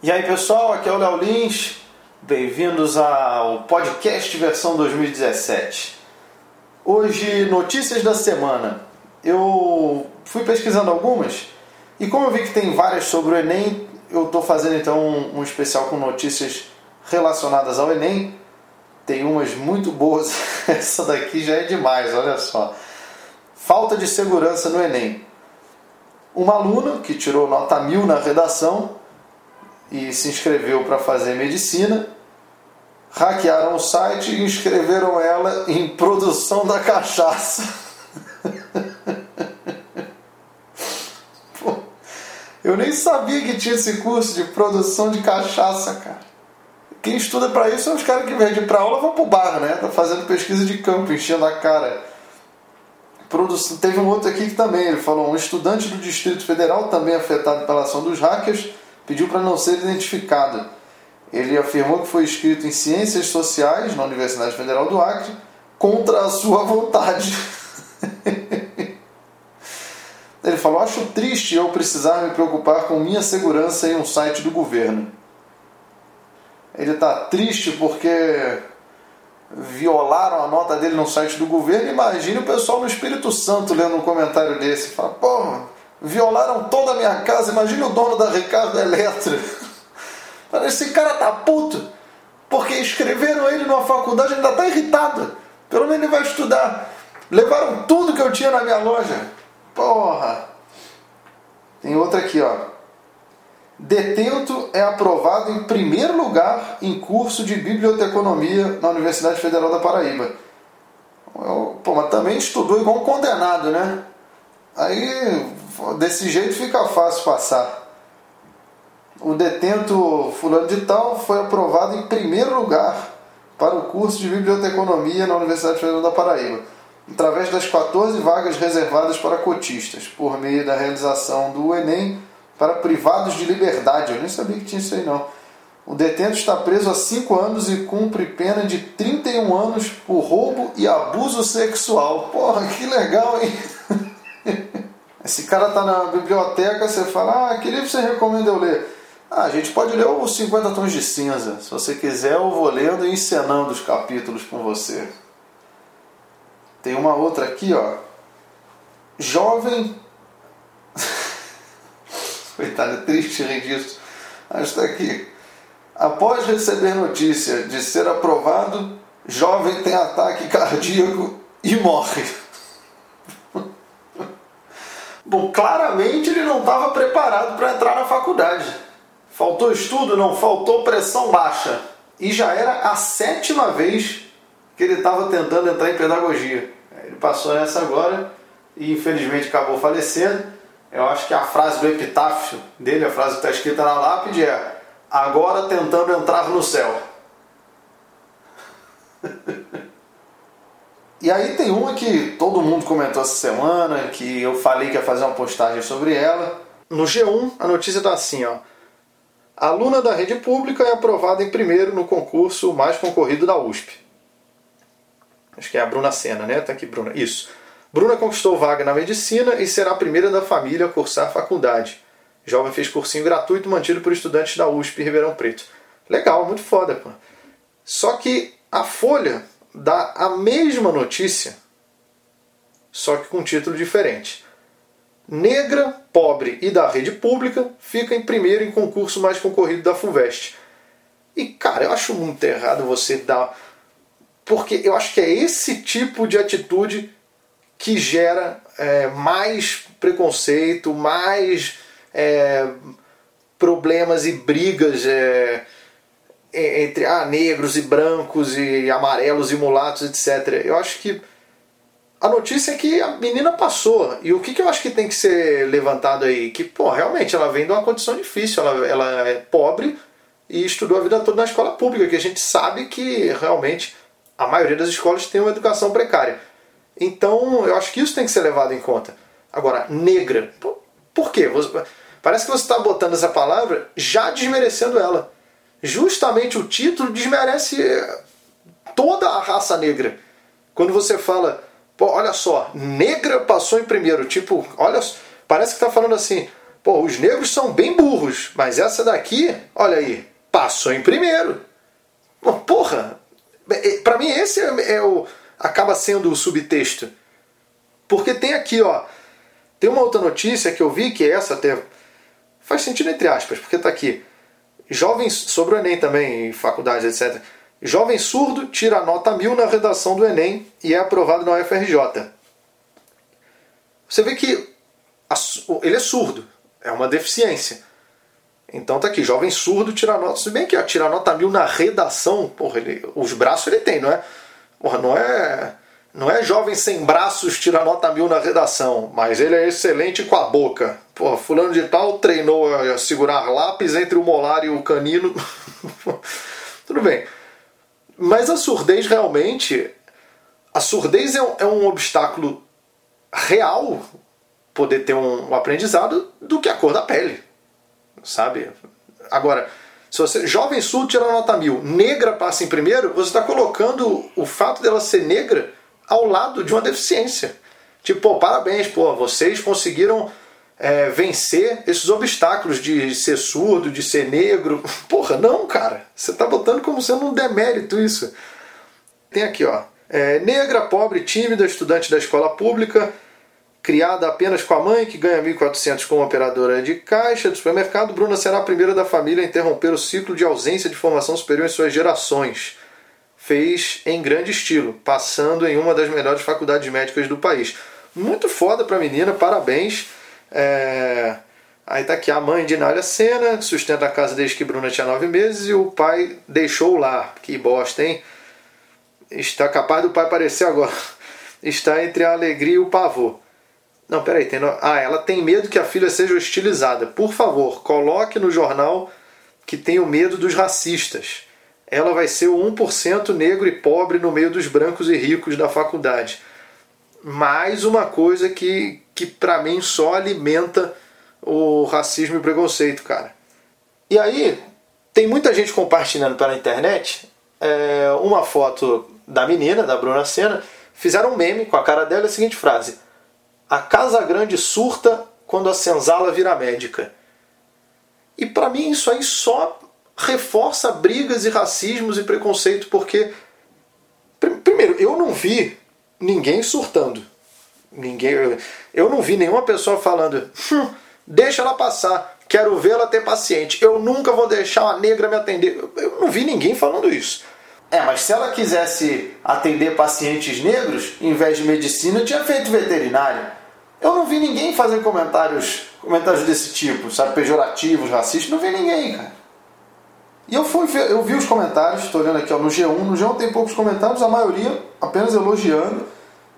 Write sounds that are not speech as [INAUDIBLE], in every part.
E aí pessoal, aqui é o Léo Lins, bem-vindos ao podcast versão 2017. Hoje, notícias da semana. Eu fui pesquisando algumas e como eu vi que tem várias sobre o Enem, eu estou fazendo então um, um especial com notícias relacionadas ao Enem. Tem umas muito boas, [LAUGHS] essa daqui já é demais, olha só. Falta de segurança no Enem. Uma aluna que tirou nota mil na redação e se inscreveu para fazer medicina, hackearam o site e inscreveram ela em produção da cachaça. [LAUGHS] Pô, eu nem sabia que tinha esse curso de produção de cachaça, cara. Quem estuda para isso são os caras que vêm para aula vão pro bar, né? Tá fazendo pesquisa de campo, enchendo a cara. Produção... Teve um outro aqui que também, ele falou, um estudante do Distrito Federal, também afetado pela ação dos hackers, pediu para não ser identificado. Ele afirmou que foi inscrito em Ciências Sociais na Universidade Federal do Acre contra a sua vontade. [LAUGHS] Ele falou: Acho triste eu precisar me preocupar com minha segurança em um site do governo. Ele está triste porque violaram a nota dele no site do governo. Imagine o pessoal no Espírito Santo lendo um comentário desse. Fala, porra, Violaram toda a minha casa. Imagine o dono da Ricardo Eletro. Esse cara tá puto. Porque escreveram ele numa faculdade, ainda tá irritado. Pelo menos ele vai estudar. Levaram tudo que eu tinha na minha loja. Porra. Tem outra aqui, ó. Detento é aprovado em primeiro lugar em curso de biblioteconomia na Universidade Federal da Paraíba. Pô, mas também estudou igual um condenado, né? Aí desse jeito fica fácil passar. O detento fulano de tal foi aprovado em primeiro lugar para o curso de biblioteconomia na Universidade Federal da Paraíba, através das 14 vagas reservadas para cotistas, por meio da realização do Enem para privados de liberdade. Eu nem sabia que tinha isso aí não. O detento está preso há 5 anos e cumpre pena de 31 anos por roubo e abuso sexual. Porra, que legal, hein? [LAUGHS] Esse cara tá na biblioteca, você fala, ah, que livro você recomenda eu ler? Ah, a gente pode ler os 50 Tons de Cinza. Se você quiser, eu vou lendo e encenando os capítulos com você. Tem uma outra aqui, ó. Jovem. [LAUGHS] Coitado, é triste rir disso. Mas está aqui. Após receber notícia de ser aprovado, jovem tem ataque cardíaco e morre. Bom, claramente ele não estava preparado para entrar na faculdade. Faltou estudo? Não, faltou pressão baixa. E já era a sétima vez que ele estava tentando entrar em pedagogia. Ele passou nessa agora e infelizmente acabou falecendo. Eu acho que a frase do epitáfio dele, a frase que está escrita na lápide é: Agora tentando entrar no céu. [LAUGHS] E aí tem uma que todo mundo comentou essa semana, que eu falei que ia fazer uma postagem sobre ela. No G1, a notícia está assim, ó. Aluna da rede pública é aprovada em primeiro no concurso mais concorrido da USP. Acho que é a Bruna Sena, né? Tá aqui, Bruna. Isso. Bruna conquistou vaga na medicina e será a primeira da família a cursar a faculdade. Jovem fez cursinho gratuito mantido por estudantes da USP Ribeirão Preto. Legal, muito foda, pô. Só que a Folha dá a mesma notícia, só que com título diferente. Negra, pobre e da rede pública fica em primeiro em concurso mais concorrido da FUVEST. E cara, eu acho muito errado você dar. Porque eu acho que é esse tipo de atitude que gera é, mais preconceito, mais é, problemas e brigas. É, entre ah, negros e brancos e amarelos e mulatos, etc. Eu acho que a notícia é que a menina passou. E o que, que eu acho que tem que ser levantado aí? Que, pô, realmente ela vem de uma condição difícil. Ela, ela é pobre e estudou a vida toda na escola pública, que a gente sabe que realmente a maioria das escolas tem uma educação precária. Então, eu acho que isso tem que ser levado em conta. Agora, negra. Por, quê? Parece que você está botando essa palavra já desmerecendo ela justamente o título desmerece toda a raça negra. Quando você fala, olha só, negra passou em primeiro, tipo, olha, parece que está falando assim, Pô, os negros são bem burros, mas essa daqui, olha aí, passou em primeiro. Porra, é, é, para mim esse é, é, o acaba sendo o subtexto. Porque tem aqui, ó, tem uma outra notícia que eu vi que essa até faz sentido entre aspas, porque tá aqui. Jovens sobre o ENEM também, faculdade, etc. Jovem surdo tira nota mil na redação do Enem e é aprovado na UFRJ. Você vê que ele é surdo, é uma deficiência. Então tá aqui, jovem surdo tira nota. Se bem que ó, tira nota mil na redação, porra, ele, os braços ele tem, não é? Porra, não é. Não é jovem sem braços tira nota mil na redação, mas ele é excelente com a boca. Porra, fulano de tal treinou a segurar lápis entre o molar e o canino. [LAUGHS] Tudo bem. Mas a surdez realmente. A surdez é um, é um obstáculo real poder ter um, um aprendizado do que a cor da pele. Sabe? Agora, se você. Jovem surdo tira nota mil, negra passa em primeiro, você está colocando o fato dela ser negra ao lado de uma deficiência. Tipo, pô, parabéns, pô, vocês conseguiram é, vencer esses obstáculos de ser surdo, de ser negro. [LAUGHS] Porra, não, cara. Você está botando como sendo um demérito isso. Tem aqui, ó. É, negra, pobre, tímida, estudante da escola pública, criada apenas com a mãe, que ganha 1.400 como operadora de caixa do supermercado, Bruna será a primeira da família a interromper o ciclo de ausência de formação superior em suas gerações. Fez em grande estilo, passando em uma das melhores faculdades médicas do país. Muito foda pra menina, parabéns. É... Aí tá aqui a mãe de Nália Sena, sustenta a casa desde que Bruna tinha nove meses e o pai deixou lá. Que bosta, hein? Está capaz do pai aparecer agora. [LAUGHS] Está entre a alegria e o pavor. Não, peraí. Tem no... Ah, ela tem medo que a filha seja hostilizada. Por favor, coloque no jornal que tem o medo dos racistas. Ela vai ser o 1% negro e pobre no meio dos brancos e ricos da faculdade mais uma coisa que, que para mim só alimenta o racismo e o preconceito, cara. E aí, tem muita gente compartilhando pela internet é, uma foto da menina, da Bruna Senna, fizeram um meme com a cara dela a seguinte frase: A Casa Grande surta quando a senzala vira médica. E para mim isso aí só reforça brigas e racismos e preconceito, porque primeiro, eu não vi ninguém surtando. Ninguém, eu não vi nenhuma pessoa falando, hum, deixa ela passar, quero vê-la ter paciente, eu nunca vou deixar uma negra me atender. Eu não vi ninguém falando isso. É, mas se ela quisesse atender pacientes negros, em vez de medicina, tinha feito veterinário. Eu não vi ninguém fazer comentários, comentários desse tipo, sabe, pejorativos, racistas, não vi ninguém, cara. E eu fui eu vi os comentários, estou olhando aqui ó, no G1. No G1 tem poucos comentários, a maioria apenas elogiando,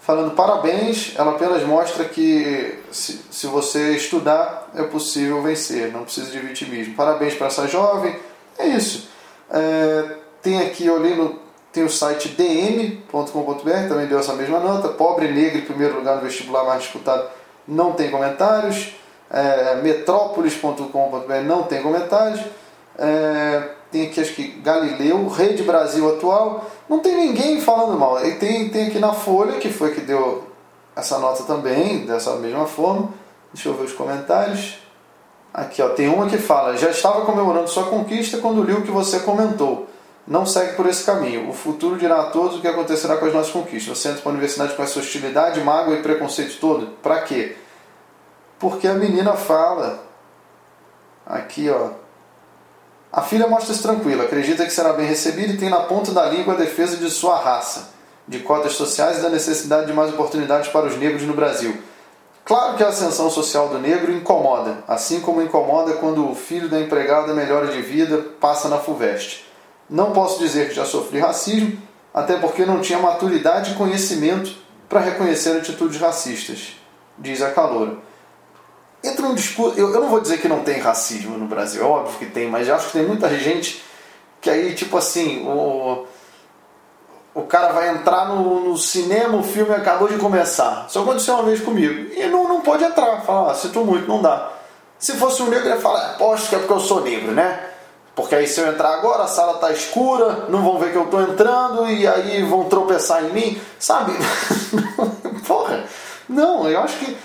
falando parabéns. Ela apenas mostra que se, se você estudar é possível vencer, não precisa de vitimismo. Parabéns para essa jovem. É isso. É, tem aqui, eu olhei no, tem o site dm.com.br, também deu essa mesma nota. Pobre negro em primeiro lugar no vestibular mais disputado, não tem comentários. É, metrópolis.com.br não tem comentários. É, tem aqui acho que Galileu, Rede Brasil atual, não tem ninguém falando mal. E tem, tem aqui na Folha, que foi que deu essa nota também, dessa mesma forma. Deixa eu ver os comentários. Aqui ó, tem uma que fala: Já estava comemorando sua conquista quando li o que você comentou. Não segue por esse caminho. O futuro dirá a todos o que acontecerá com as nossas conquistas. Você entra para a universidade com essa hostilidade, mágoa e preconceito todo? Para quê? Porque a menina fala. Aqui ó, a filha mostra-se tranquila, acredita que será bem recebida e tem na ponta da língua a defesa de sua raça, de cotas sociais e da necessidade de mais oportunidades para os negros no Brasil. Claro que a ascensão social do negro incomoda, assim como incomoda quando o filho da empregada melhora de vida passa na FUVEST. Não posso dizer que já sofri racismo, até porque não tinha maturidade e conhecimento para reconhecer atitudes racistas, diz a caloura um discurso. Eu, eu não vou dizer que não tem racismo no Brasil, é óbvio que tem, mas eu acho que tem muita gente que aí, tipo assim, o, o cara vai entrar no, no cinema, o filme acabou de começar. Só aconteceu uma vez comigo. E não, não pode entrar. Fala, ah, sinto muito, não dá. Se fosse um negro, ele ia falar, aposto que é porque eu sou negro, né? Porque aí se eu entrar agora, a sala tá escura, não vão ver que eu tô entrando e aí vão tropeçar em mim, sabe? [LAUGHS] Porra, não, eu acho que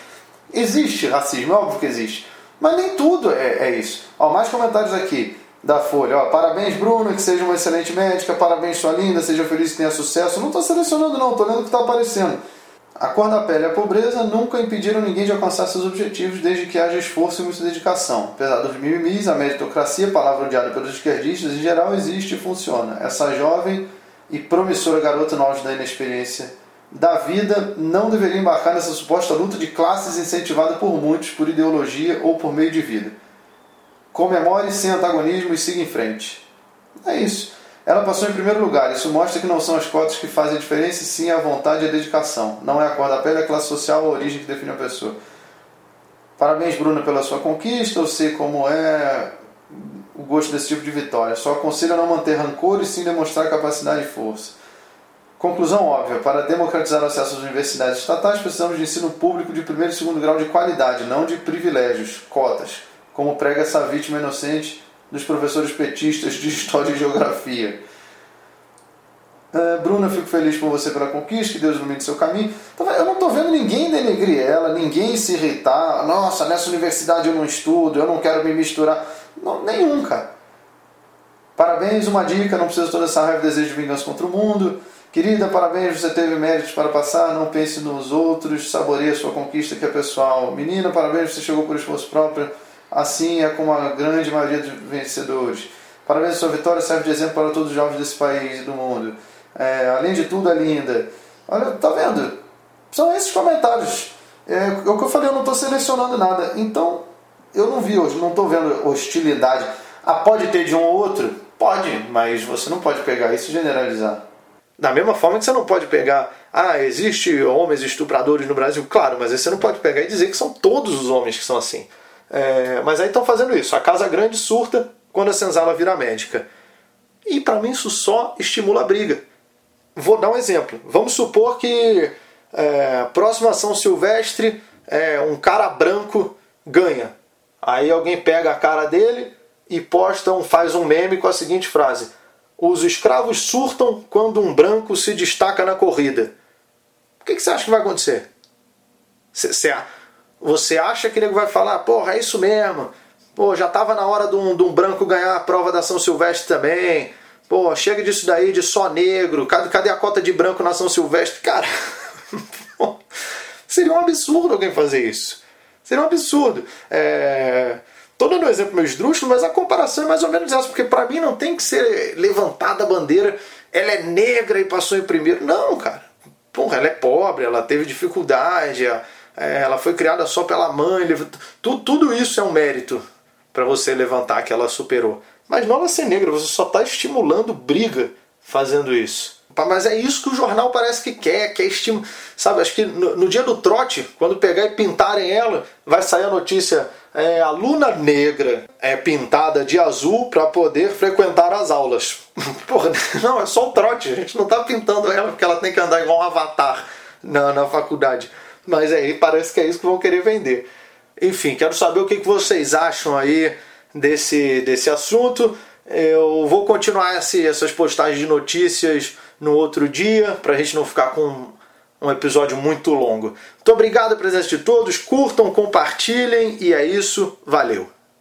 Existe racismo, é óbvio que existe. Mas nem tudo é, é isso. Ó, mais comentários aqui da Folha. Ó, parabéns, Bruno, que seja uma excelente médica. Parabéns, sua linda, seja feliz tenha sucesso. Não estou selecionando, não, estou lendo o que está aparecendo. A cor da pele e a pobreza nunca impediram ninguém de alcançar seus objetivos desde que haja esforço e muita dedicação. Apesar dos mimimis, a meritocracia, palavra odiada pelos esquerdistas, em geral existe e funciona. Essa jovem e promissora garota no auge da inexperiência da vida não deveria embarcar nessa suposta luta de classes incentivada por muitos por ideologia ou por meio de vida. Comemore sem antagonismo e siga em frente. É isso. Ela passou em primeiro lugar. Isso mostra que não são as cotas que fazem a diferença, e sim a vontade e a dedicação. Não é a cor da pele, a classe social ou a origem que define a pessoa. Parabéns, Bruna, pela sua conquista. Eu sei como é o gosto desse tipo de vitória. Só aconselho a não manter rancor e sim demonstrar capacidade e força. Conclusão óbvia: para democratizar o acesso às universidades estatais, precisamos de ensino público de primeiro e segundo grau de qualidade, não de privilégios, cotas como prega essa vítima inocente dos professores petistas de [LAUGHS] História e Geografia. Uh, Bruna, fico feliz por você pela conquista, que Deus ilumine seu caminho. Então, eu não estou vendo ninguém denegrir ela, ninguém se irritar. Nossa, nessa universidade eu não estudo, eu não quero me misturar. Não, nenhum, cara. Parabéns, uma dica, não precisa toda essa raiva e desejo de vingança contra o mundo. Querida, parabéns, você teve méritos para passar, não pense nos outros, saboreie a sua conquista que é pessoal. Menina, parabéns, você chegou por esforço próprio assim é como a grande maioria dos vencedores. Parabéns, sua vitória serve de exemplo para todos os jovens desse país e do mundo. É, além de tudo, é linda. Olha, tá vendo? São esses comentários. É, é o que eu falei, eu não estou selecionando nada. Então, eu não vi hoje, não estou vendo hostilidade. Ah, pode ter de um ou outro? Pode, mas você não pode pegar isso e generalizar. Da mesma forma que você não pode pegar, ah, existe homens estupradores no Brasil, claro, mas você não pode pegar e dizer que são todos os homens que são assim. É, mas aí estão fazendo isso. A casa grande surta quando a senzala vira médica. E para mim isso só estimula a briga. Vou dar um exemplo. Vamos supor que é, próxima São Silvestre é, um cara branco ganha. Aí alguém pega a cara dele e posta um, faz um meme com a seguinte frase: Os escravos surtam quando um branco se destaca na corrida. O que, que você acha que vai acontecer? Você acha que ele vai falar, porra, é isso mesmo. Pô, já tava na hora de um, de um branco ganhar a prova da São Silvestre também. Pô, chega disso daí de só negro. Cadê, cadê a cota de branco na São Silvestre? Cara, [LAUGHS] seria um absurdo alguém fazer isso. Seria um absurdo. É... Tô dando um exemplo meio esdrúxulo, mas a comparação é mais ou menos essa, porque para mim não tem que ser levantada a bandeira, ela é negra e passou em primeiro. Não, cara. Porra, ela é pobre, ela teve dificuldade, é, ela foi criada só pela mãe. Tudo, tudo isso é um mérito para você levantar que ela superou. Mas não ela ser negra, você só está estimulando briga fazendo isso. Mas é isso que o jornal parece que quer, quer estimular. Sabe, acho que no, no, dia do trote, quando pegar e pintarem ela, vai sair a notícia: é, aluna negra é pintada de azul para poder frequentar as aulas. [LAUGHS] Porra, não, é só o trote, a gente não está pintando ela porque ela tem que andar igual um avatar na, na faculdade. Mas aí parece que é isso que vão querer vender. Enfim, quero saber o que vocês acham aí desse, desse assunto. Eu vou continuar esse, essas postagens de notícias no outro dia, para a gente não ficar com um episódio muito longo. Muito obrigado pela presença de todos, curtam, compartilhem e é isso, valeu!